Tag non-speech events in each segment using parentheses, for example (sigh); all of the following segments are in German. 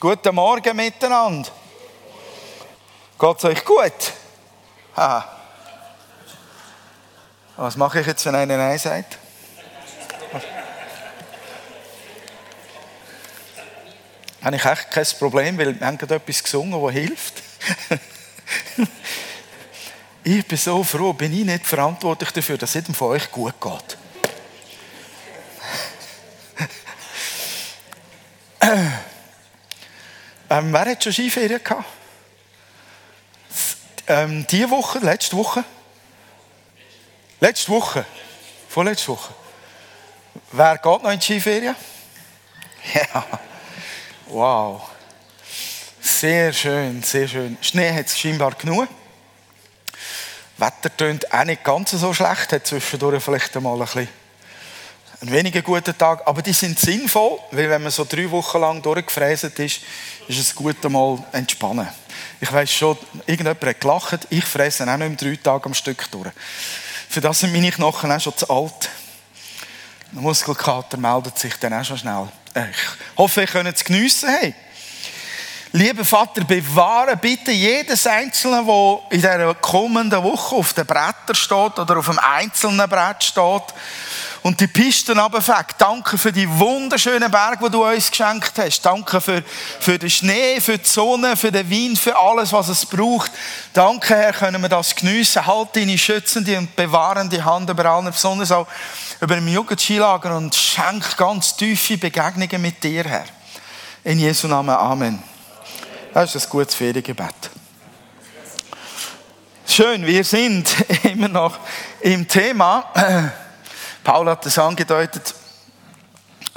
Guten Morgen miteinander. Geht's euch gut? Ha. Was mache ich jetzt, wenn einer Nein sagt? Habe ich echt kein Problem, weil wir haben gerade etwas gesungen, das hilft. (laughs) ich bin so froh, bin ich nicht verantwortlich dafür, dass es jedem von euch gut geht. Ähm, wer hat schon Skiferien gehabt? Ähm, diese Woche, letzte Woche? Letzte Woche? Vorletzte Woche? Wer geht noch in die Skiferien? Ja. Wow. Sehr schön, sehr schön. Schnee hat es scheinbar genug. Wetter tönt auch nicht ganz so schlecht, hat zwischendurch vielleicht einmal ein bisschen ein weniger guter Tag, aber die sind sinnvoll, weil wenn man so drei Wochen lang durchgefräset ist, ist es gut einmal entspannen. Ich weiß schon, irgendjemand hat gelacht, ich fresse auch nicht drei Tage am Stück durch. Für das sind meine Knochen auch schon zu alt. Der Muskelkater meldet sich dann auch schon schnell. Ich hoffe, ihr könnt es geniessen. Hey. Lieber Vater, bewahre bitte jedes Einzelne, wo in der kommenden Woche auf dem Bretter steht oder auf einem einzelnen Brett steht und die Pisten runterfegt. Danke für die wunderschönen Berge, die du uns geschenkt hast. Danke für, für den Schnee, für die Sonne, für den Wind, für alles, was es braucht. Danke, Herr, können wir das geniessen. Halt deine schützende und bewahrende Hand über allen, besonders auch über dem Jugendskilager und schenk ganz tiefe Begegnungen mit dir, Herr. In Jesu Namen. Amen. Das ist ein gutes Feriengebet. Schön, wir sind (laughs) immer noch im Thema. Paul hat es angedeutet,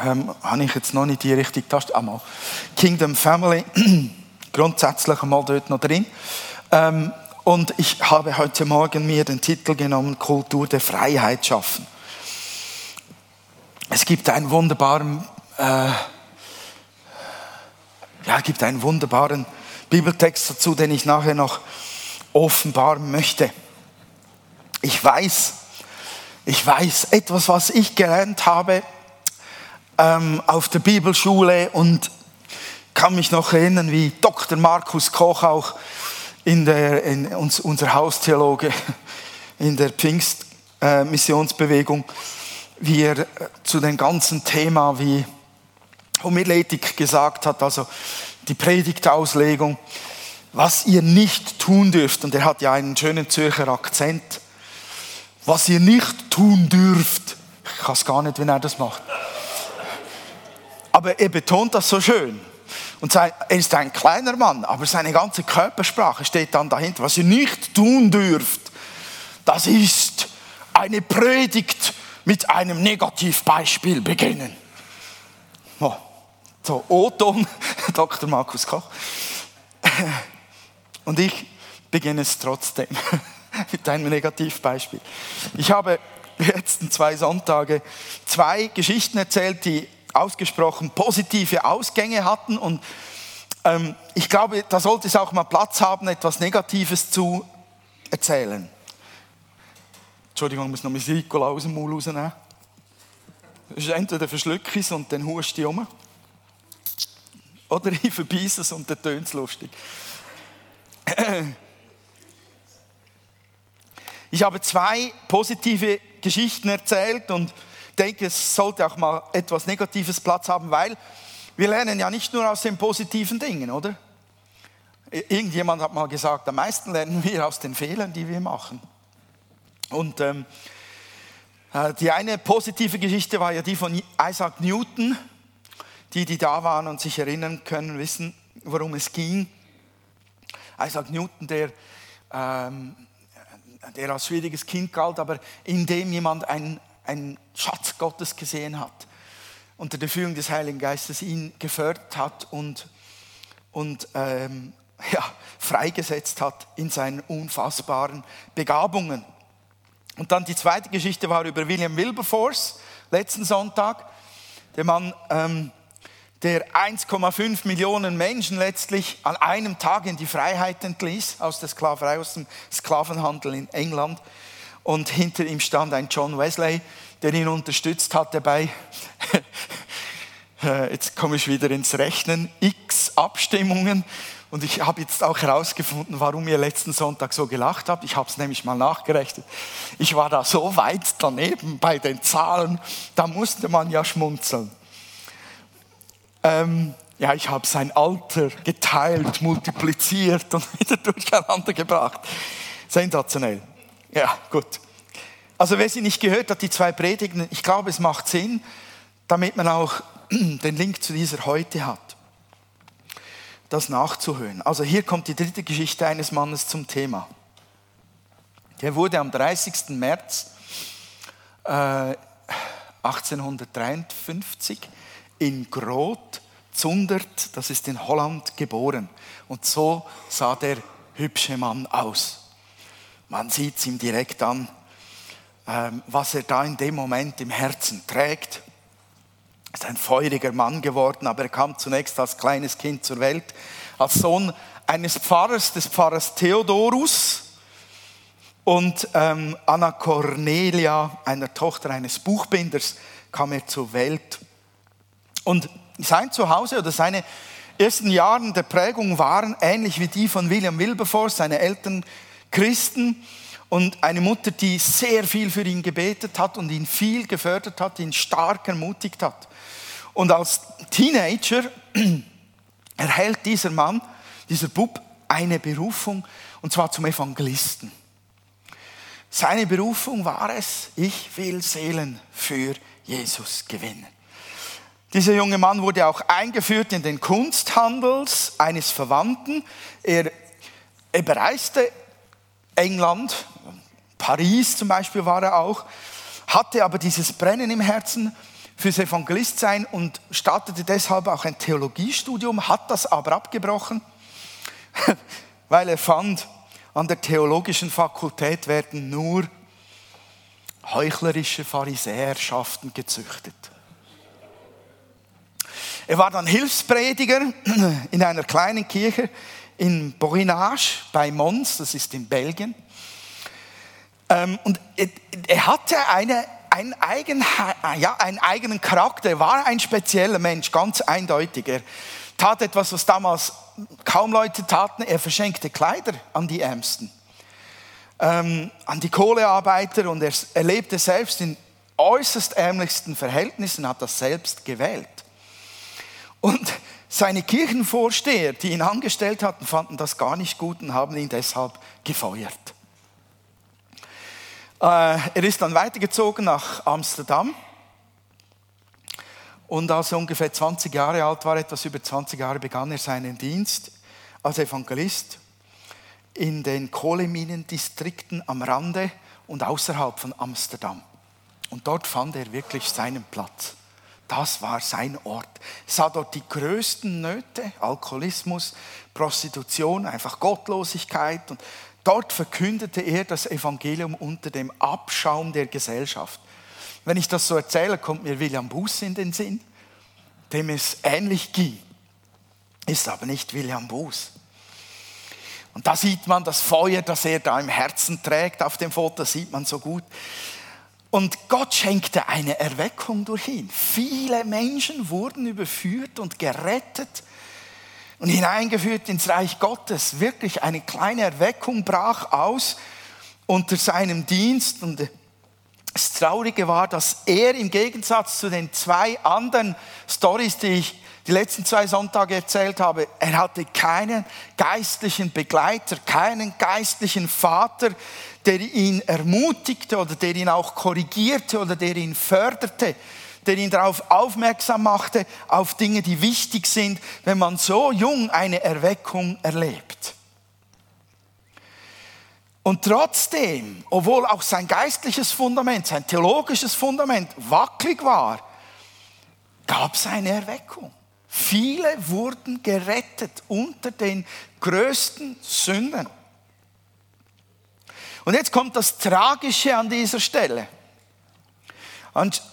ähm, habe ich jetzt noch nicht die richtige Taste, einmal Kingdom Family, (clears throat) grundsätzlich einmal dort noch drin. Ähm, und ich habe heute Morgen mir den Titel genommen, Kultur der Freiheit schaffen. Es gibt einen wunderbaren, äh, ja, gibt einen wunderbaren Bibeltext dazu, den ich nachher noch offenbaren möchte. Ich weiß, ich weiß etwas, was ich gelernt habe ähm, auf der Bibelschule und kann mich noch erinnern, wie Dr. Markus Koch auch in der, in uns, unser Haustheologe in der Pfingstmissionsbewegung, äh, wie er äh, zu dem ganzen Thema wie Homiletik gesagt hat, also die Predigtauslegung, was ihr nicht tun dürft, und er hat ja einen schönen Zürcher Akzent, was ihr nicht tun dürft. Ich weiß gar nicht, wie er das macht. Aber er betont das so schön. Und er ist ein kleiner Mann, aber seine ganze Körpersprache steht dann dahinter. Was ihr nicht tun dürft, das ist eine Predigt mit einem Negativbeispiel beginnen. Oh, so, Oton, (laughs) Dr. Markus Koch. Und ich beginne es trotzdem. (laughs) (laughs) mit einem Negativbeispiel. Ich habe die letzten zwei Sonntage zwei Geschichten erzählt, die ausgesprochen positive Ausgänge hatten und ähm, ich glaube, da sollte es auch mal Platz haben, etwas Negatives zu erzählen. Entschuldigung, ich muss noch Ricola aus dem Maul rausnehmen. Das ist entweder verschluck ich es und dann hust ich um. Oder ich verbeiße es und dann tönt es lustig. (clears throat) Ich habe zwei positive Geschichten erzählt und denke, es sollte auch mal etwas Negatives Platz haben, weil wir lernen ja nicht nur aus den positiven Dingen, oder? Irgendjemand hat mal gesagt, am meisten lernen wir aus den Fehlern, die wir machen. Und ähm, äh, die eine positive Geschichte war ja die von Isaac Newton. Die, die da waren und sich erinnern können, wissen, worum es ging. Isaac Newton, der ähm, der als schwieriges Kind galt, aber in dem jemand einen, einen Schatz Gottes gesehen hat, unter der Führung des Heiligen Geistes ihn gefördert hat und, und ähm, (laughs) ja, freigesetzt hat in seinen unfassbaren Begabungen. Und dann die zweite Geschichte war über William Wilberforce, letzten Sonntag. Der Mann ähm, der 1,5 Millionen Menschen letztlich an einem Tag in die Freiheit entließ, aus der Sklaverei, aus dem Sklavenhandel in England. Und hinter ihm stand ein John Wesley, der ihn unterstützt hat dabei, (laughs) Äh, jetzt komme ich wieder ins Rechnen. X Abstimmungen. Und ich habe jetzt auch herausgefunden, warum ihr letzten Sonntag so gelacht habt. Ich habe es nämlich mal nachgerechnet. Ich war da so weit daneben bei den Zahlen, da musste man ja schmunzeln. Ähm, ja, ich habe sein Alter geteilt, multipliziert und (laughs) wieder durcheinander gebracht. Sensationell. Ja, gut. Also wer sie nicht gehört hat, die zwei Predigten, ich glaube, es macht Sinn, damit man auch (clears throat) den Link zu dieser heute hat, das nachzuhören. Also hier kommt die dritte Geschichte eines Mannes zum Thema. Der wurde am 30. März äh, 1853 in Groth, Zundert, das ist in Holland, geboren. Und so sah der hübsche Mann aus. Man sieht es ihm direkt an, ähm, was er da in dem Moment im Herzen trägt. Er ist ein feuriger Mann geworden, aber er kam zunächst als kleines Kind zur Welt, als Sohn eines Pfarrers, des Pfarrers Theodorus und ähm, Anna Cornelia, einer Tochter eines Buchbinders, kam er zur Welt. Und sein Zuhause oder seine ersten Jahre der Prägung waren ähnlich wie die von William Wilberforce, seine Eltern Christen und eine Mutter, die sehr viel für ihn gebetet hat und ihn viel gefördert hat, ihn stark ermutigt hat. Und als Teenager (clears throat) erhält dieser Mann, dieser Bub, eine Berufung, und zwar zum Evangelisten. Seine Berufung war es, ich will Seelen für Jesus gewinnen. Dieser junge Mann wurde auch eingeführt in den Kunsthandels eines Verwandten. Er, er bereiste England, Paris zum Beispiel war er auch, hatte aber dieses Brennen im Herzen fürs Evangelistsein und startete deshalb auch ein Theologiestudium, hat das aber abgebrochen, (laughs) weil er fand, an der theologischen Fakultät werden nur heuchlerische Pharisäerschaften gezüchtet. Er war dann Hilfsprediger (clears throat) in einer kleinen Kirche in Borinage bei Mons, das ist in Belgien. Ähm, und er hatte eine, einen, eigen, ja, einen eigenen Charakter, er war ein spezieller Mensch, ganz eindeutig. Er tat etwas, was damals kaum Leute taten, er verschenkte Kleider an die Ärmsten, ähm, an die Kohlearbeiter und er, er lebte selbst in äußerst ärmlichsten Verhältnissen, hat das selbst gewählt. Und seine Kirchenvorsteher, die ihn angestellt hatten, fanden das gar nicht gut und haben ihn deshalb gefeuert. Äh, er ist dann weitergezogen nach Amsterdam. Und als er ungefähr 20 Jahre alt war, etwas über 20 Jahre, begann er seinen Dienst als Evangelist in den Kohleminendistrikten am Rande und außerhalb von Amsterdam. Und dort fand er wirklich seinen Platz. Das war sein Ort. Er sah dort die größten Nöte, Alkoholismus, Prostitution, einfach Gottlosigkeit. Und dort verkündete er das Evangelium unter dem Abschaum der Gesellschaft. Wenn ich das so erzähle, kommt mir William Buß in den Sinn, dem es ähnlich ging. Ist aber nicht William Buß. Und da sieht man das Feuer, das er da im Herzen trägt. Auf dem Foto sieht man so gut. Und Gott schenkte eine Erweckung durch ihn. Viele Menschen wurden überführt und gerettet und hineingeführt ins Reich Gottes. Wirklich eine kleine Erweckung brach aus unter seinem Dienst. Und das Traurige war, dass er im Gegensatz zu den zwei anderen Stories, die ich die letzten zwei Sonntage erzählt habe, er hatte keinen geistlichen Begleiter, keinen geistlichen Vater, der ihn ermutigte oder der ihn auch korrigierte oder der ihn förderte, der ihn darauf aufmerksam machte, auf Dinge, die wichtig sind, wenn man so jung eine Erweckung erlebt. Und trotzdem, obwohl auch sein geistliches Fundament, sein theologisches Fundament wackelig war, gab es eine Erweckung. Viele wurden gerettet unter den größten Sünden. Und jetzt kommt das Tragische an dieser Stelle.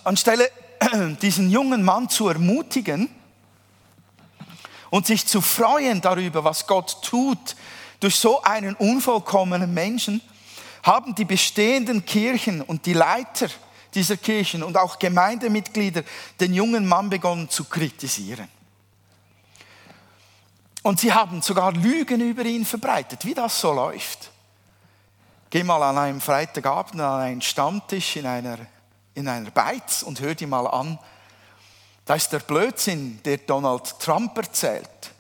Anstelle (clears throat) diesen jungen Mann zu ermutigen und sich zu freuen darüber, was Gott tut durch so einen unvollkommenen Menschen, haben die bestehenden Kirchen und die Leiter dieser Kirchen und auch Gemeindemitglieder den jungen Mann begonnen zu kritisieren. Und sie haben sogar Lügen über ihn verbreitet, wie das so läuft. Geh mal an einem Freitagabend an einen Stammtisch in einer, in einer Beiz und hör dir mal an. Da ist der Blödsinn, der Donald Trump erzählt,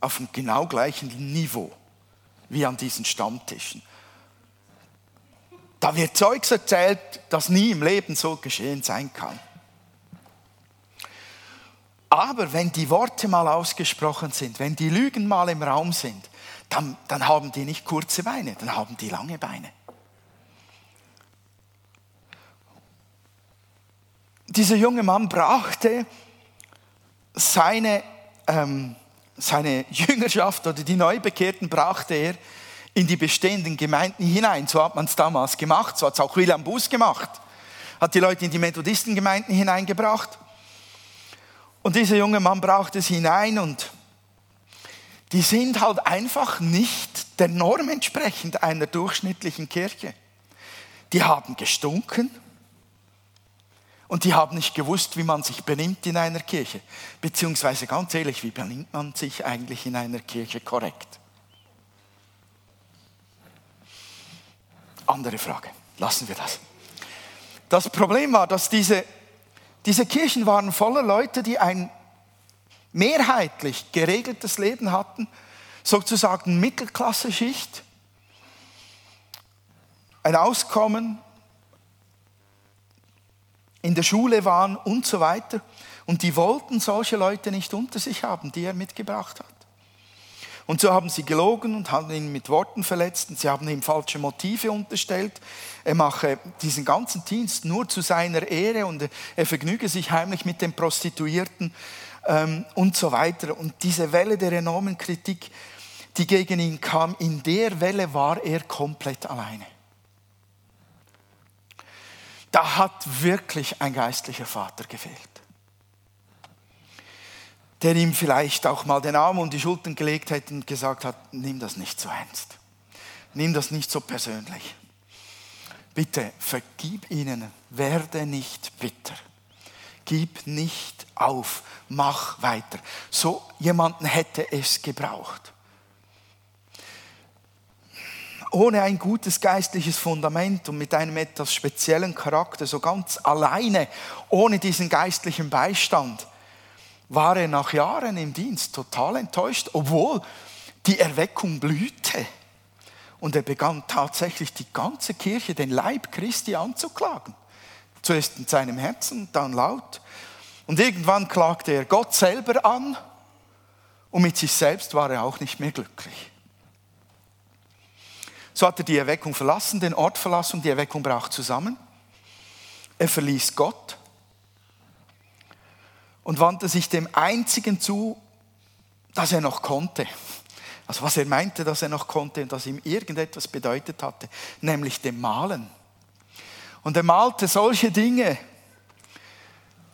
auf dem genau gleichen Niveau wie an diesen Stammtischen. Da wird Zeugs erzählt, das nie im Leben so geschehen sein kann. Aber wenn die Worte mal ausgesprochen sind, wenn die Lügen mal im Raum sind, dann, dann haben die nicht kurze Beine, dann haben die lange Beine. Dieser junge Mann brachte seine, ähm, seine Jüngerschaft oder die Neubekehrten brachte er in die bestehenden Gemeinden hinein. So hat man es damals gemacht, so hat es auch William Bus gemacht. Hat die Leute in die Methodistengemeinden hineingebracht. Und dieser junge Mann brauchte es hinein und die sind halt einfach nicht der Norm entsprechend einer durchschnittlichen Kirche. Die haben gestunken und die haben nicht gewusst, wie man sich benimmt in einer Kirche. Beziehungsweise ganz ehrlich, wie benimmt man sich eigentlich in einer Kirche korrekt? Andere Frage. Lassen wir das. Das Problem war, dass diese diese Kirchen waren voller Leute, die ein mehrheitlich geregeltes Leben hatten, sozusagen Mittelklasse-Schicht, ein Auskommen, in der Schule waren und so weiter. Und die wollten solche Leute nicht unter sich haben, die er mitgebracht hat. Und so haben sie gelogen und haben ihn mit Worten verletzt und sie haben ihm falsche Motive unterstellt. Er mache diesen ganzen Dienst nur zu seiner Ehre und er vergnüge sich heimlich mit den Prostituierten ähm, und so weiter. Und diese Welle der enormen Kritik, die gegen ihn kam, in der Welle war er komplett alleine. Da hat wirklich ein geistlicher Vater gefehlt der ihm vielleicht auch mal den Arm um die Schultern gelegt hätte und gesagt hat, nimm das nicht so ernst. Nimm das nicht so persönlich. Bitte vergib ihnen, werde nicht bitter. Gib nicht auf, mach weiter. So jemanden hätte es gebraucht. Ohne ein gutes geistliches Fundament und mit einem etwas speziellen Charakter, so ganz alleine, ohne diesen geistlichen Beistand, war er nach Jahren im Dienst total enttäuscht, obwohl die Erweckung blühte. Und er begann tatsächlich die ganze Kirche, den Leib Christi anzuklagen. Zuerst in seinem Herzen, dann laut. Und irgendwann klagte er Gott selber an und mit sich selbst war er auch nicht mehr glücklich. So hat er die Erweckung verlassen, den Ort verlassen, die Erweckung brach zusammen. Er verließ Gott und wandte sich dem Einzigen zu, das er noch konnte. Also was er meinte, dass er noch konnte und das ihm irgendetwas bedeutet hatte, nämlich dem Malen. Und er malte solche Dinge,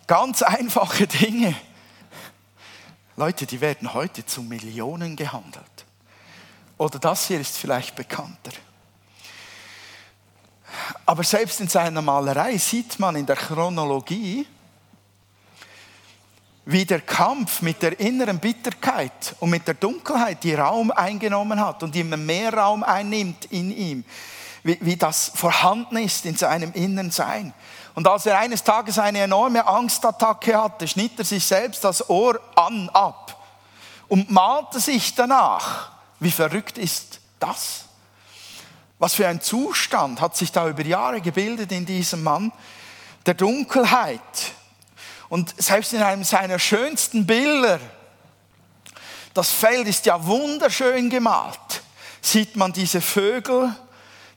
ganz einfache (laughs) Dinge. Leute, die werden heute zu Millionen gehandelt. Oder das hier ist vielleicht bekannter. Aber selbst in seiner Malerei sieht man in der Chronologie, wie der Kampf mit der inneren Bitterkeit und mit der Dunkelheit, die Raum eingenommen hat und immer mehr Raum einnimmt in ihm, wie, wie das vorhanden ist in seinem inneren Sein. Und als er eines Tages eine enorme Angstattacke hatte, schnitt er sich selbst das Ohr an ab und malte sich danach. Wie verrückt ist das? Was für ein Zustand hat sich da über Jahre gebildet in diesem Mann der Dunkelheit, und selbst in einem seiner schönsten Bilder, das Feld ist ja wunderschön gemalt, sieht man diese Vögel,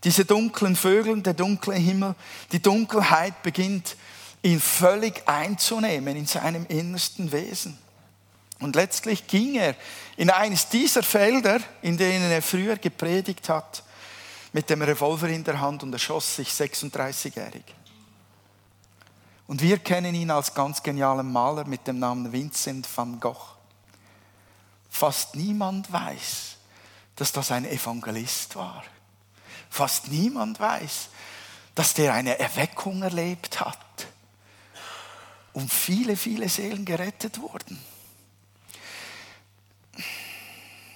diese dunklen Vögel, der dunkle Himmel. Die Dunkelheit beginnt ihn völlig einzunehmen in seinem innersten Wesen. Und letztlich ging er in eines dieser Felder, in denen er früher gepredigt hat, mit dem Revolver in der Hand und erschoss sich 36-jährig. Und wir kennen ihn als ganz genialen Maler mit dem Namen Vincent van Gogh. Fast niemand weiß, dass das ein Evangelist war. Fast niemand weiß, dass der eine Erweckung erlebt hat und viele, viele Seelen gerettet wurden.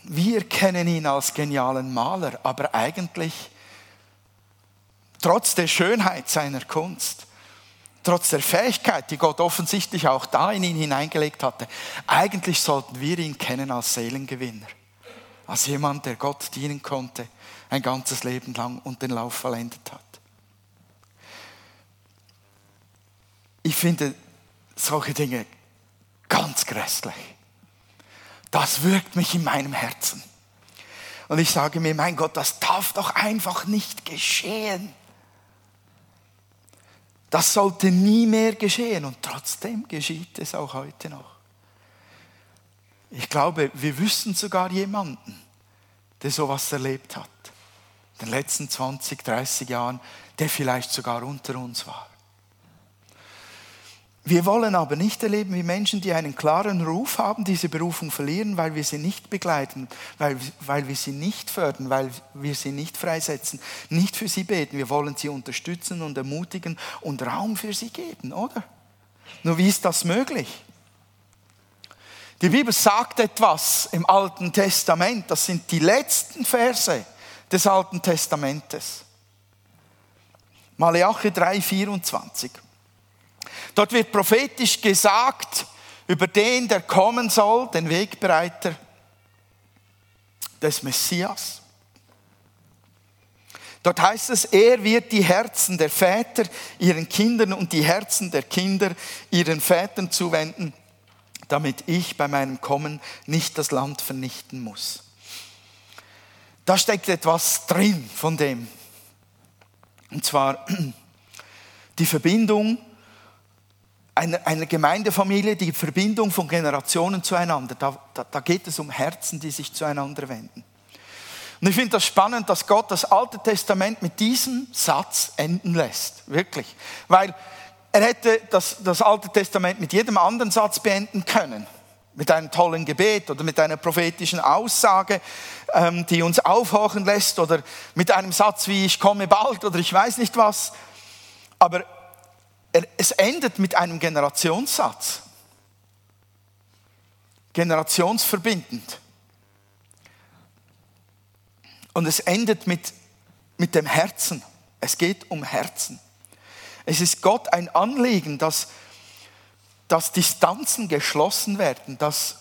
Wir kennen ihn als genialen Maler, aber eigentlich, trotz der Schönheit seiner Kunst, trotz der Fähigkeit, die Gott offensichtlich auch da in ihn hineingelegt hatte, eigentlich sollten wir ihn kennen als Seelengewinner, als jemand, der Gott dienen konnte, ein ganzes Leben lang und den Lauf vollendet hat. Ich finde solche Dinge ganz grässlich. Das wirkt mich in meinem Herzen. Und ich sage mir, mein Gott, das darf doch einfach nicht geschehen. Das sollte nie mehr geschehen und trotzdem geschieht es auch heute noch. Ich glaube, wir wüssten sogar jemanden, der sowas erlebt hat. In den letzten 20, 30 Jahren, der vielleicht sogar unter uns war. Wir wollen aber nicht erleben, wie Menschen, die einen klaren Ruf haben, diese Berufung verlieren, weil wir sie nicht begleiten, weil, weil wir sie nicht fördern, weil wir sie nicht freisetzen, nicht für sie beten. Wir wollen sie unterstützen und ermutigen und Raum für sie geben, oder? Nur wie ist das möglich? Die Bibel sagt etwas im Alten Testament, das sind die letzten Verse des Alten Testamentes. Malachi 3, 24. Dort wird prophetisch gesagt über den, der kommen soll, den Wegbereiter des Messias. Dort heißt es, er wird die Herzen der Väter ihren Kindern und die Herzen der Kinder ihren Vätern zuwenden, damit ich bei meinem Kommen nicht das Land vernichten muss. Da steckt etwas drin von dem. Und zwar (clears throat) die Verbindung eine, eine Gemeindefamilie, die Verbindung von Generationen zueinander. Da, da, da geht es um Herzen, die sich zueinander wenden. Und ich finde das spannend, dass Gott das Alte Testament mit diesem Satz enden lässt. Wirklich. Weil er hätte das, das Alte Testament mit jedem anderen Satz beenden können. Mit einem tollen Gebet oder mit einer prophetischen Aussage, ähm, die uns aufhorchen lässt oder mit einem Satz wie ich komme bald oder ich weiß nicht was. Aber es endet mit einem Generationssatz. Generationsverbindend. Und es endet mit, mit dem Herzen. Es geht um Herzen. Es ist Gott ein Anliegen, dass, dass Distanzen geschlossen werden, dass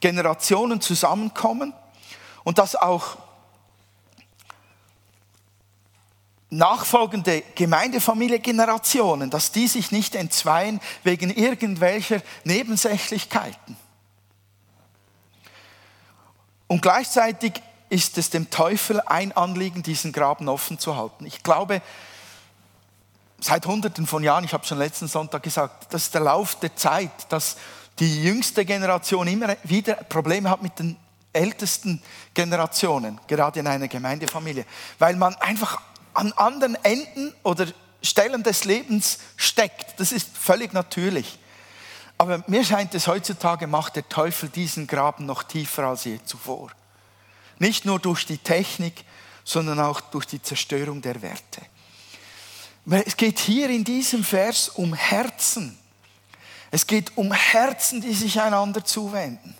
Generationen zusammenkommen und dass auch nachfolgende Gemeindefamilie Generationen, dass die sich nicht entzweien wegen irgendwelcher Nebensächlichkeiten. Und gleichzeitig ist es dem Teufel ein Anliegen, diesen Graben offen zu halten. Ich glaube, seit Hunderten von Jahren, ich habe schon letzten Sonntag gesagt, das ist der Lauf der Zeit, dass die jüngste Generation immer wieder Probleme hat mit den ältesten Generationen, gerade in einer Gemeindefamilie, weil man einfach an anderen Enden oder Stellen des Lebens steckt. Das ist völlig natürlich. Aber mir scheint es heutzutage macht der Teufel diesen Graben noch tiefer als je zuvor. Nicht nur durch die Technik, sondern auch durch die Zerstörung der Werte. Es geht hier in diesem Vers um Herzen. Es geht um Herzen, die sich einander zuwenden.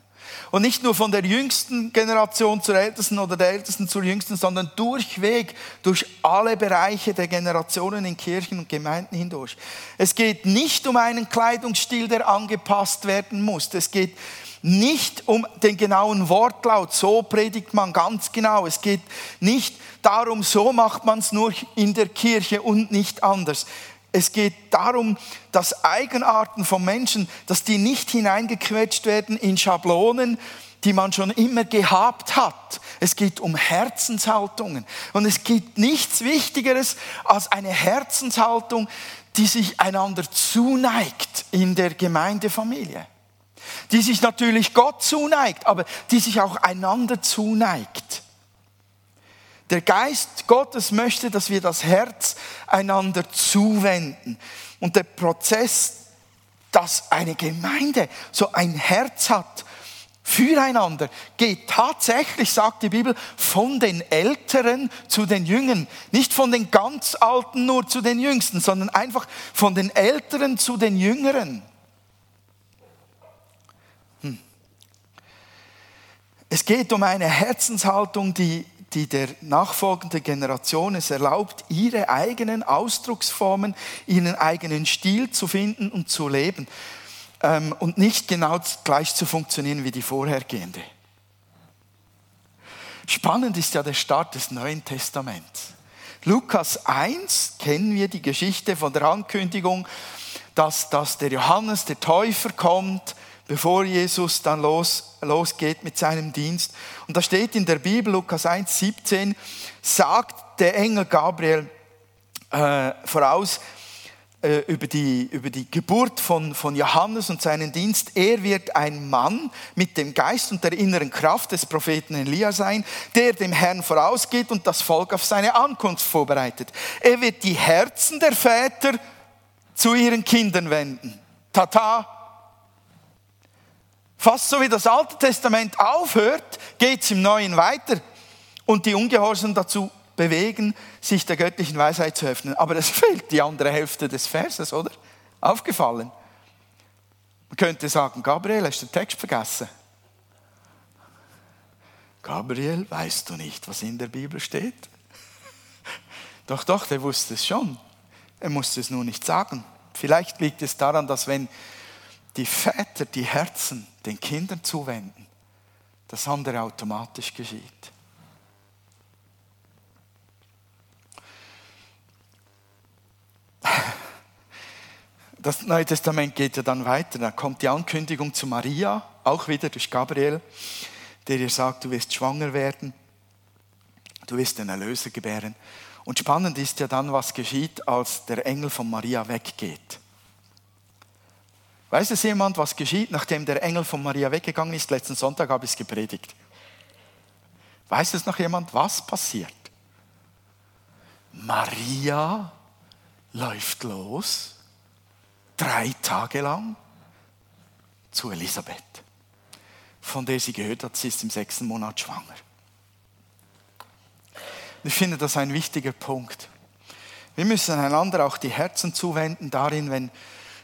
Und nicht nur von der jüngsten Generation zur ältesten oder der ältesten zur jüngsten, sondern durchweg durch alle Bereiche der Generationen in Kirchen und Gemeinden hindurch. Es geht nicht um einen Kleidungsstil, der angepasst werden muss. Es geht nicht um den genauen Wortlaut, so predigt man ganz genau. Es geht nicht darum, so macht man es nur in der Kirche und nicht anders. Es geht darum, dass Eigenarten von Menschen, dass die nicht hineingequetscht werden in Schablonen, die man schon immer gehabt hat. Es geht um Herzenshaltungen. Und es gibt nichts Wichtigeres als eine Herzenshaltung, die sich einander zuneigt in der Gemeindefamilie. Die sich natürlich Gott zuneigt, aber die sich auch einander zuneigt. Der Geist Gottes möchte, dass wir das Herz einander zuwenden. Und der Prozess, dass eine Gemeinde so ein Herz hat füreinander geht tatsächlich, sagt die Bibel, von den Älteren zu den Jüngeren. Nicht von den ganz Alten nur zu den Jüngsten, sondern einfach von den Älteren zu den Jüngeren. Hm. Es geht um eine Herzenshaltung, die, die der nachfolgenden Generation es erlaubt, ihre eigenen Ausdrucksformen, ihren eigenen Stil zu finden und zu leben ähm, und nicht genau gleich zu funktionieren wie die vorhergehende. Spannend ist ja der Start des Neuen Testaments. Lukas 1 kennen wir die Geschichte von der Ankündigung, dass, dass der Johannes, der Täufer, kommt, bevor Jesus dann los, losgeht mit seinem Dienst. Und da steht in der Bibel, Lukas 1, 17, sagt der Engel Gabriel äh, voraus, äh, über die, über die Geburt von, von Johannes und seinen Dienst. Er wird ein Mann mit dem Geist und der inneren Kraft des Propheten Elia sein, der dem Herrn vorausgeht und das Volk auf seine Ankunft vorbereitet. Er wird die Herzen der Väter zu ihren Kindern wenden. Tata. Fast so wie das Alte Testament aufhört, geht es im Neuen weiter. Und die Ungehorsam dazu bewegen, sich der göttlichen Weisheit zu öffnen. Aber es (laughs) fehlt die andere Hälfte des Verses, oder? Aufgefallen. Man könnte sagen, Gabriel, hast du den Text vergessen? Gabriel, weißt du nicht, was in der Bibel steht? (laughs) Doch, doch, der wusste es schon. Er musste es nur nicht sagen. Vielleicht liegt es daran, dass wenn die Väter die Herzen den Kindern zuwenden, das andere automatisch geschieht. Das Neue Testament geht ja dann weiter. Da kommt die Ankündigung zu Maria, auch wieder durch Gabriel, der ihr sagt, du wirst schwanger werden, du wirst den Erlöser gebären. Und spannend ist ja dann, was geschieht, als der Engel von Maria weggeht. Weiß es jemand, was geschieht, nachdem der Engel von Maria weggegangen ist? Letzten Sonntag habe ich es gepredigt. Weiß es noch jemand, was passiert? Maria läuft los, drei Tage lang, zu Elisabeth, von der sie gehört hat, sie ist im sechsten Monat schwanger. Ich finde das ein wichtiger Punkt. Wir müssen einander auch die Herzen zuwenden darin, wenn,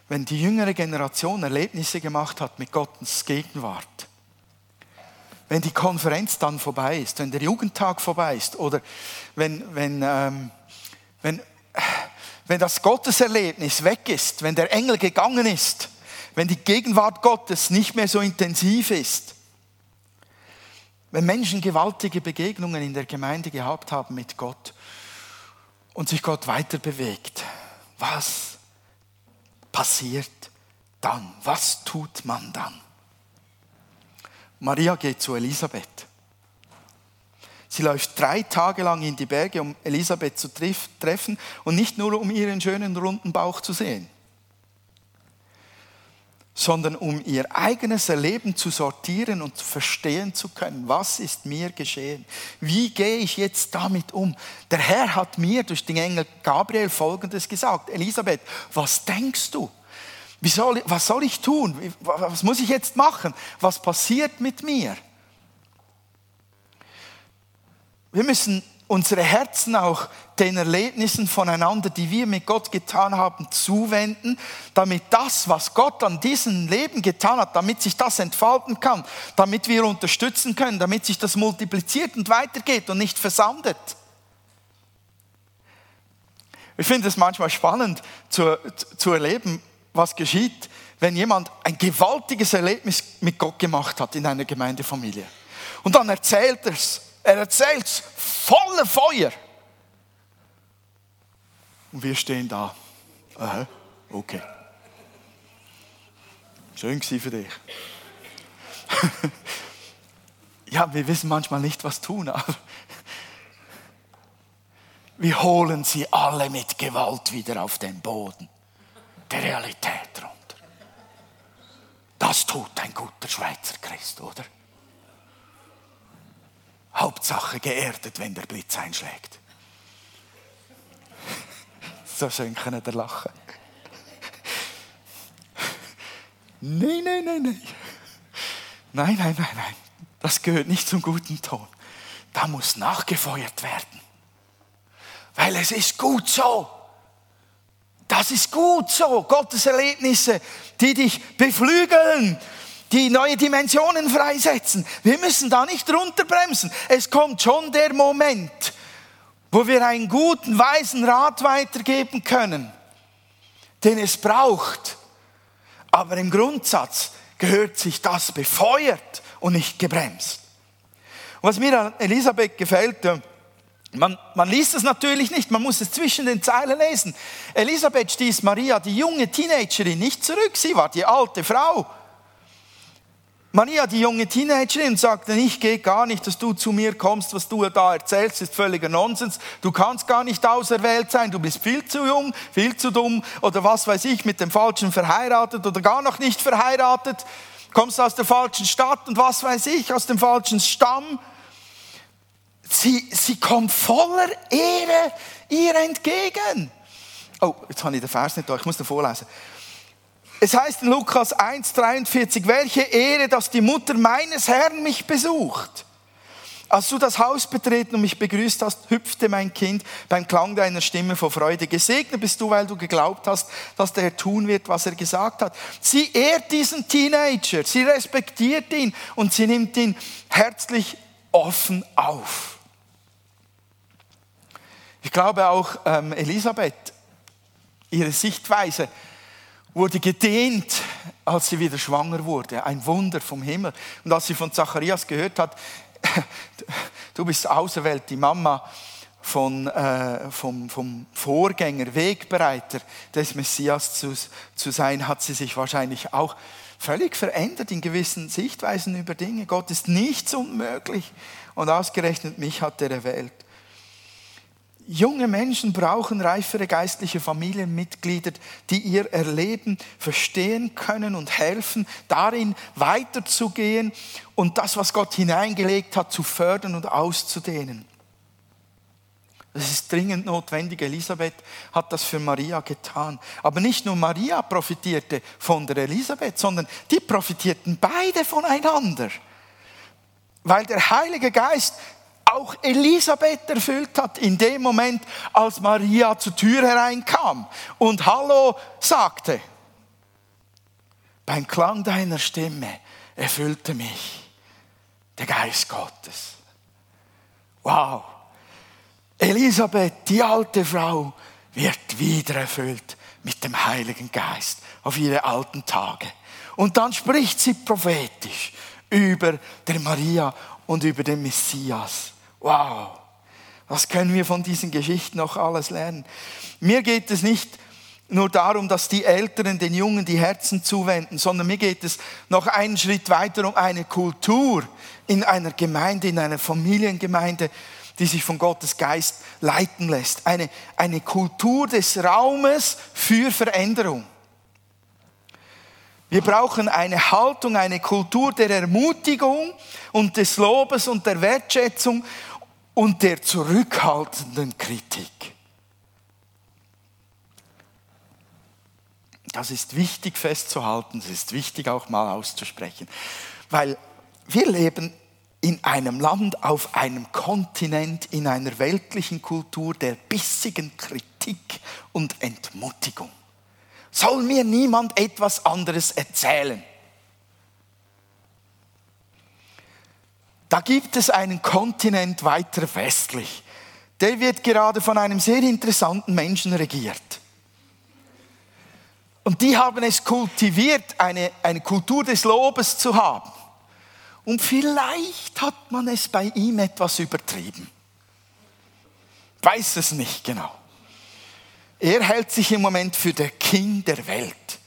wenn die jüngere Generation Erlebnisse gemacht hat mit Gottes Gegenwart. Wenn die Konferenz dann vorbei ist, wenn der Jugendtag vorbei ist oder wenn, wenn, ähm, wenn wenn das Gotteserlebnis weg ist, wenn der Engel gegangen ist, wenn die Gegenwart Gottes nicht mehr so intensiv ist, wenn Menschen gewaltige Begegnungen in der Gemeinde gehabt haben mit Gott und sich Gott weiter bewegt, was passiert dann? Was tut man dann? Maria geht zu Elisabeth. Sie läuft drei Tage lang in die Berge, um Elisabeth zu treffen und nicht nur um ihren schönen runden Bauch zu sehen, sondern um ihr eigenes Erleben zu sortieren und verstehen zu können, was ist mir geschehen, wie gehe ich jetzt damit um. Der Herr hat mir durch den Engel Gabriel Folgendes gesagt, Elisabeth, was denkst du? Soll, was soll ich tun? Was muss ich jetzt machen? Was passiert mit mir? Wir müssen unsere Herzen auch den Erlebnissen voneinander, die wir mit Gott getan haben, zuwenden, damit das, was Gott an diesem Leben getan hat, damit sich das entfalten kann, damit wir unterstützen können, damit sich das multipliziert und weitergeht und nicht versandet. Ich finde es manchmal spannend zu, zu erleben, was geschieht, wenn jemand ein gewaltiges Erlebnis mit Gott gemacht hat in einer Gemeindefamilie. Und dann erzählt er es er erzählt es voller Feuer. Und wir stehen da. Aha, okay. Schön für dich. (laughs) ja, wir wissen manchmal nicht, was tun, aber wir holen sie alle mit Gewalt wieder auf den Boden der Realität runter. Das tut ein guter Schweizer Christ, oder? Hauptsache geerdet, wenn der Blitz einschlägt. (laughs) So schön können der lachen. (laughs) Nein, nein, nein, nein. Nein, nein, nein, nein. Das gehört nicht zum guten Ton. Da muss nachgefeuert werden. Weil es ist gut so. Das ist gut so. Gottes Erlebnisse, die dich beflügeln, die neue Dimensionen freisetzen. Wir müssen da nicht runterbremsen. Es kommt schon der Moment, wo wir einen guten, weisen Rat weitergeben können, den es braucht. Aber im Grundsatz gehört sich das befeuert und nicht gebremst. Was mir an Elisabeth gefällt, man, man liest es natürlich nicht, man muss es zwischen den Zeilen lesen. Elisabeth stieß Maria, die junge Teenagerin, nicht zurück. Sie war die alte Frau. Maria, die junge Teenagerin, sagte, ich gehe gar nicht, dass du zu mir kommst, was du da erzählst, ist völliger Nonsens. Du kannst gar nicht auserwählt sein, du bist viel zu jung, viel zu dumm oder was weiß ich, mit dem Falschen verheiratet oder gar noch nicht verheiratet, kommst aus der falschen Stadt und was weiß ich, aus dem falschen Stamm. Sie, sie kommt voller Ehre ihr entgegen. Oh, jetzt habe ich den Vers nicht da, ich muss den vorlesen. Es heißt in Lukas 1,43, welche Ehre, dass die Mutter meines Herrn mich besucht. Als du das Haus betreten und mich begrüßt hast, hüpfte mein Kind beim Klang deiner Stimme vor Freude. Gesegnet bist du, weil du geglaubt hast, dass der Herr tun wird, was er gesagt hat. Sie ehrt diesen Teenager, sie respektiert ihn und sie nimmt ihn herzlich offen auf. Ich glaube auch ähm, Elisabeth, ihre Sichtweise wurde gedehnt, als sie wieder schwanger wurde. Ein Wunder vom Himmel. Und als sie von Zacharias gehört hat, (laughs) du bist auserwählt, die Mama von, äh, vom, vom Vorgänger, Wegbereiter des Messias zu, zu sein, hat sie sich wahrscheinlich auch völlig verändert in gewissen Sichtweisen über Dinge. Gott ist nichts unmöglich und ausgerechnet mich hat er erwählt. Junge Menschen brauchen reifere geistliche Familienmitglieder, die ihr Erleben verstehen können und helfen, darin weiterzugehen und das, was Gott hineingelegt hat, zu fördern und auszudehnen. Das ist dringend notwendig. Elisabeth hat das für Maria getan. Aber nicht nur Maria profitierte von der Elisabeth, sondern die profitierten beide voneinander. Weil der Heilige Geist auch Elisabeth erfüllt hat in dem Moment, als Maria zur Tür hereinkam und Hallo sagte. Beim Klang deiner Stimme erfüllte mich der Geist Gottes. Wow. Elisabeth, die alte Frau, wird wieder erfüllt mit dem Heiligen Geist auf ihre alten Tage. Und dann spricht sie prophetisch über der Maria und über den Messias. Wow, was können wir von diesen Geschichten noch alles lernen? Mir geht es nicht nur darum, dass die Älteren den Jungen die Herzen zuwenden, sondern mir geht es noch einen Schritt weiter um eine Kultur in einer Gemeinde, in einer Familiengemeinde, die sich von Gottes Geist leiten lässt. Eine, eine Kultur des Raumes für Veränderung. Wir brauchen eine Haltung, eine Kultur der Ermutigung und des Lobes und der Wertschätzung und der zurückhaltenden Kritik. Das ist wichtig festzuhalten, es ist wichtig auch mal auszusprechen, weil wir leben in einem Land, auf einem Kontinent, in einer weltlichen Kultur der bissigen Kritik und Entmutigung. Soll mir niemand etwas anderes erzählen? Da gibt es einen Kontinent weiter westlich. Der wird gerade von einem sehr interessanten Menschen regiert. Und die haben es kultiviert, eine, eine Kultur des Lobes zu haben. Und vielleicht hat man es bei ihm etwas übertrieben. Weiß es nicht genau. Er hält sich im Moment für der King der Welt.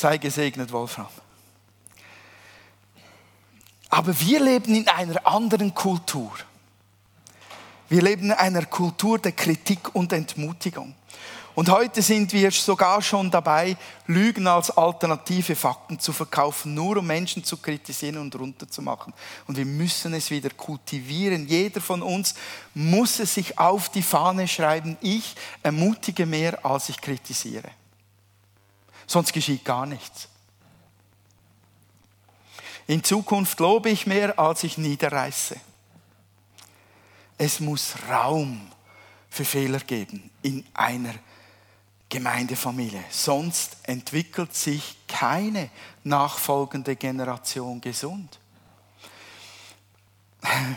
Sei gesegnet, Wolfram. Aber wir leben in einer anderen Kultur. Wir leben in einer Kultur der Kritik und Entmutigung. Und heute sind wir sogar schon dabei, Lügen als alternative Fakten zu verkaufen, nur um Menschen zu kritisieren und runterzumachen. Und wir müssen es wieder kultivieren. Jeder von uns muss es sich auf die Fahne schreiben. Ich ermutige mehr, als ich kritisiere. Sonst geschieht gar nichts. In Zukunft lobe ich mehr, als ich niederreiße. Es muss Raum für Fehler geben in einer Gemeindefamilie. Sonst entwickelt sich keine nachfolgende Generation gesund.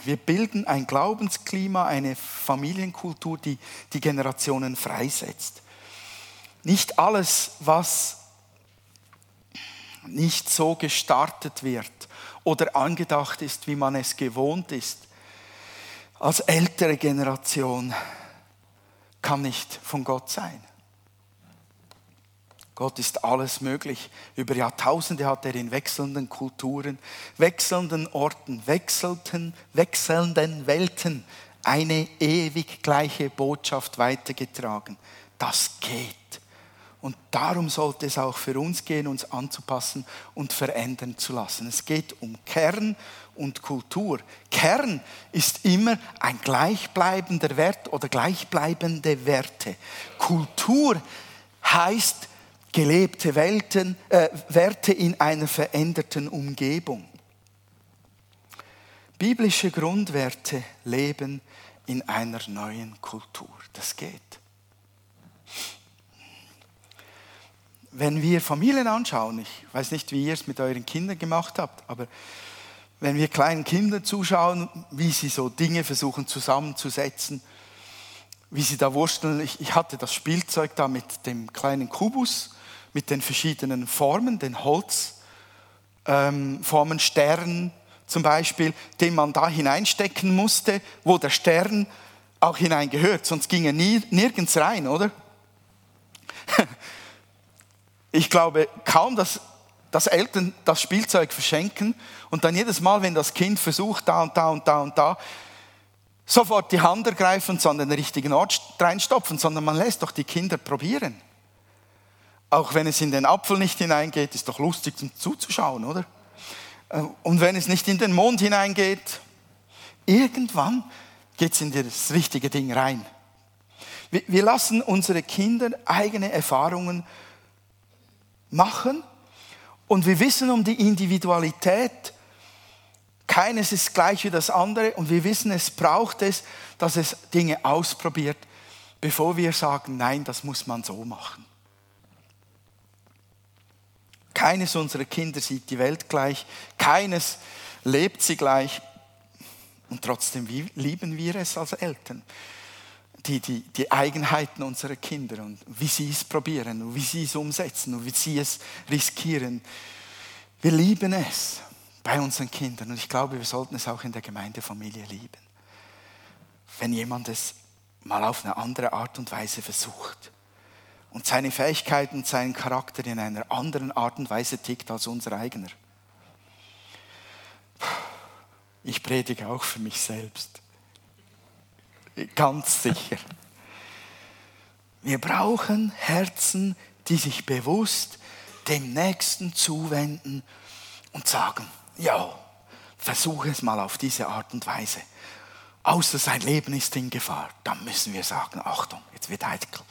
Wir bilden ein Glaubensklima, eine Familienkultur, die die Generationen freisetzt. Nicht alles, was nicht so gestartet wird oder angedacht ist, wie man es gewohnt ist, als ältere Generation kann nicht von Gott sein. Gott ist alles möglich. Über Jahrtausende hat er in wechselnden Kulturen, wechselnden Orten, wechselnden, wechselnden Welten eine ewig gleiche Botschaft weitergetragen. Das geht. Und darum sollte es auch für uns gehen, uns anzupassen und verändern zu lassen. Es geht um Kern und Kultur. Kern ist immer ein gleichbleibender Wert oder gleichbleibende Werte. Kultur heißt gelebte Welten, äh, Werte in einer veränderten Umgebung. Biblische Grundwerte leben in einer neuen Kultur. Das geht. Wenn wir Familien anschauen, ich weiß nicht, wie ihr es mit euren Kindern gemacht habt, aber wenn wir kleinen Kindern zuschauen, wie sie so Dinge versuchen zusammenzusetzen, wie sie da wursteln. Ich, ich hatte das Spielzeug da mit dem kleinen Kubus, mit den verschiedenen Formen, den Holzformen, ähm, Sternen zum Beispiel, den man da hineinstecken musste, wo der Stern auch hineingehört, sonst ging er nie, nirgends rein, oder? (laughs) Ich glaube kaum, dass, dass Eltern das Spielzeug verschenken und dann jedes Mal, wenn das Kind versucht, da und da und da und da, sofort die Hand ergreifen, sondern den richtigen Ort reinstopfen, sondern man lässt doch die Kinder probieren. Auch wenn es in den Apfel nicht hineingeht, ist doch lustig zum zuzuschauen, oder? Äh, und wenn es nicht in den Mond hineingeht, irgendwann geht es in das richtige Ding rein. Wir lassen unsere Kinder eigene Erfahrungen machen. Und wir wissen um die Individualität. Keines ist gleich wie das andere. Und wir wissen, es braucht es, dass es Dinge ausprobiert, bevor wir sagen, nein, das muss man so machen. Keines unserer Kinder sieht die Welt gleich. Keines lebt sie gleich. Und trotzdem lieben wir es als Eltern die, die, die Eigenheiten unserer Kinder und wie sie es probieren und wie sie es umsetzen und wie sie es riskieren. Wir lieben es bei unseren Kindern und ich glaube, wir sollten es auch in der Gemeindefamilie lieben. Wenn jemand es mal auf eine andere Art und Weise versucht und seine Fähigkeiten und seinen Charakter in einer anderen Art und Weise tickt als unser eigener. Ich predige auch für mich selbst. Ganz sicher. Wir brauchen Herzen, die sich bewusst dem Nächsten zuwenden und sagen, ja, versuche es mal auf diese Art und Weise. Außer sein Leben ist in Gefahr. Dann müssen wir sagen, Achtung, jetzt wird heikel.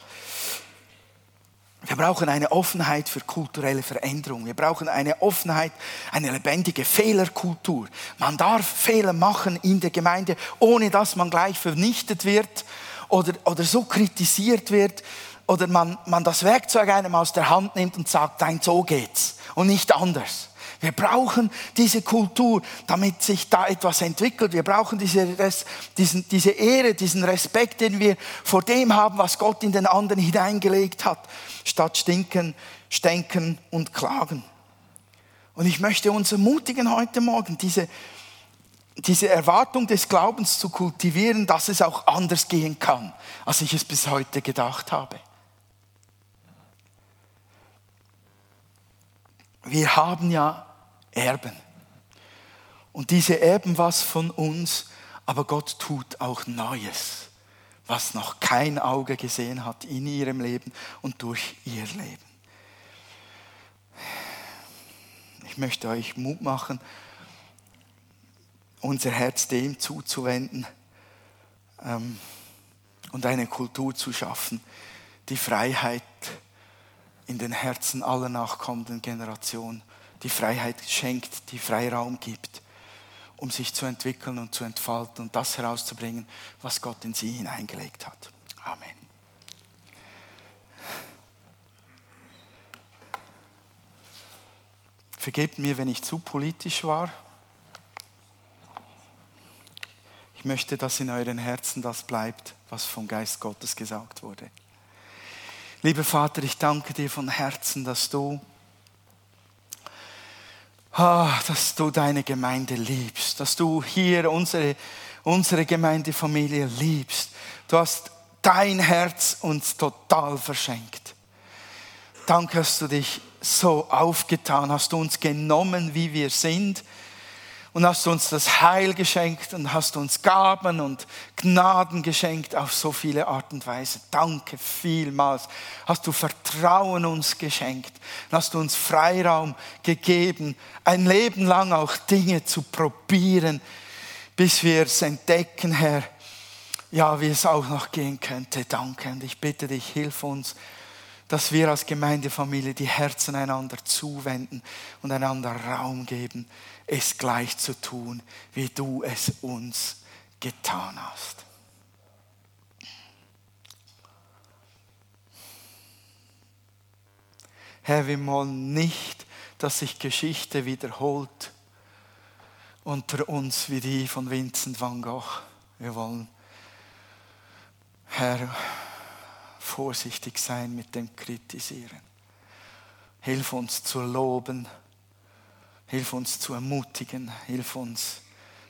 Wir brauchen eine Offenheit für kulturelle Veränderung. Wir brauchen eine Offenheit, eine lebendige Fehlerkultur. Man darf Fehler machen in der Gemeinde, ohne dass man gleich vernichtet wird oder, oder so kritisiert wird oder man, man das Werkzeug einem aus der Hand nimmt und sagt, nein, so geht's und nicht anders. Wir brauchen diese Kultur, damit sich da etwas entwickelt. Wir brauchen diese, diesen, diese Ehre, diesen Respekt, den wir vor dem haben, was Gott in den anderen hineingelegt hat, statt stinken, stänken und klagen. Und ich möchte uns ermutigen heute Morgen, diese, diese Erwartung des Glaubens zu kultivieren, dass es auch anders gehen kann, als ich es bis heute gedacht habe. Wir haben ja erben. Und diese erben was von uns, aber Gott tut auch Neues, was noch kein Auge gesehen hat in ihrem Leben und durch ihr Leben. Ich möchte euch Mut machen, unser Herz dem zuzuwenden ähm, und eine Kultur zu schaffen, die Freiheit in den Herzen aller nachkommenden Generationen die Freiheit schenkt, die Freiraum gibt, um sich zu entwickeln und zu entfalten und das herauszubringen, was Gott in sie hineingelegt hat. Amen. Vergebt mir, wenn ich zu politisch war. Ich möchte, dass in euren Herzen das bleibt, was vom Geist Gottes gesagt wurde. Lieber Vater, ich danke dir von Herzen, dass du, ah, dass du deine Gemeinde liebst, dass du hier unsere, unsere Gemeindefamilie liebst. Du hast dein Herz uns total verschenkt. Danke, dass du dich so aufgetan hast, du uns genommen, wie wir sind und hast uns das Heil geschenkt und hast uns Gaben und Gnaden geschenkt auf so viele Art und Weise. Danke vielmals. Hast du Vertrauen uns geschenkt. Hast du uns Freiraum gegeben, ein Leben lang auch Dinge zu probieren, bis wir es entdecken, Herr. Ja, wie es auch noch gehen könnte. Danke. Und ich bitte dich, hilf uns, dass wir als Gemeindefamilie die Herzen einander zuwenden und einander Raum geben es gleich zu tun, wie du es uns getan hast. Herr, wir wollen nicht, dass sich Geschichte wiederholt unter uns wie die von Vincent van Gogh. Wir wollen, Herr, vorsichtig sein mit dem Kritisieren. Hilf uns zu loben Hilf uns zu ermutigen, hilf uns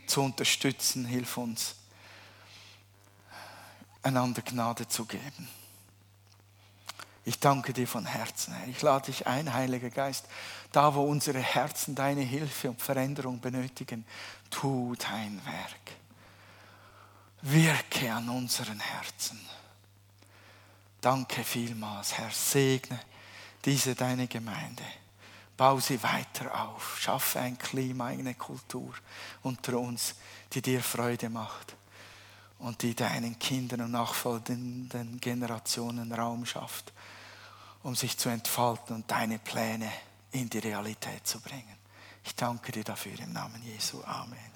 zu unterstützen, hilf uns einander Gnade zu geben. Ich danke dir von Herzen, Herr. Ich lade dich ein, Heiliger Geist, da wo unsere Herzen deine Hilfe und Veränderung benötigen, tu dein Werk. Wirke an unseren Herzen. Danke vielmals, Herr. Segne diese deine Gemeinde. Bau sie weiter auf. Schaffe ein Klima, eine Kultur unter uns, die dir Freude macht und die deinen Kindern und nachfolgenden Generationen Raum schafft, um sich zu entfalten und deine Pläne in die Realität zu bringen. Ich danke dir dafür im Namen Jesu. Amen.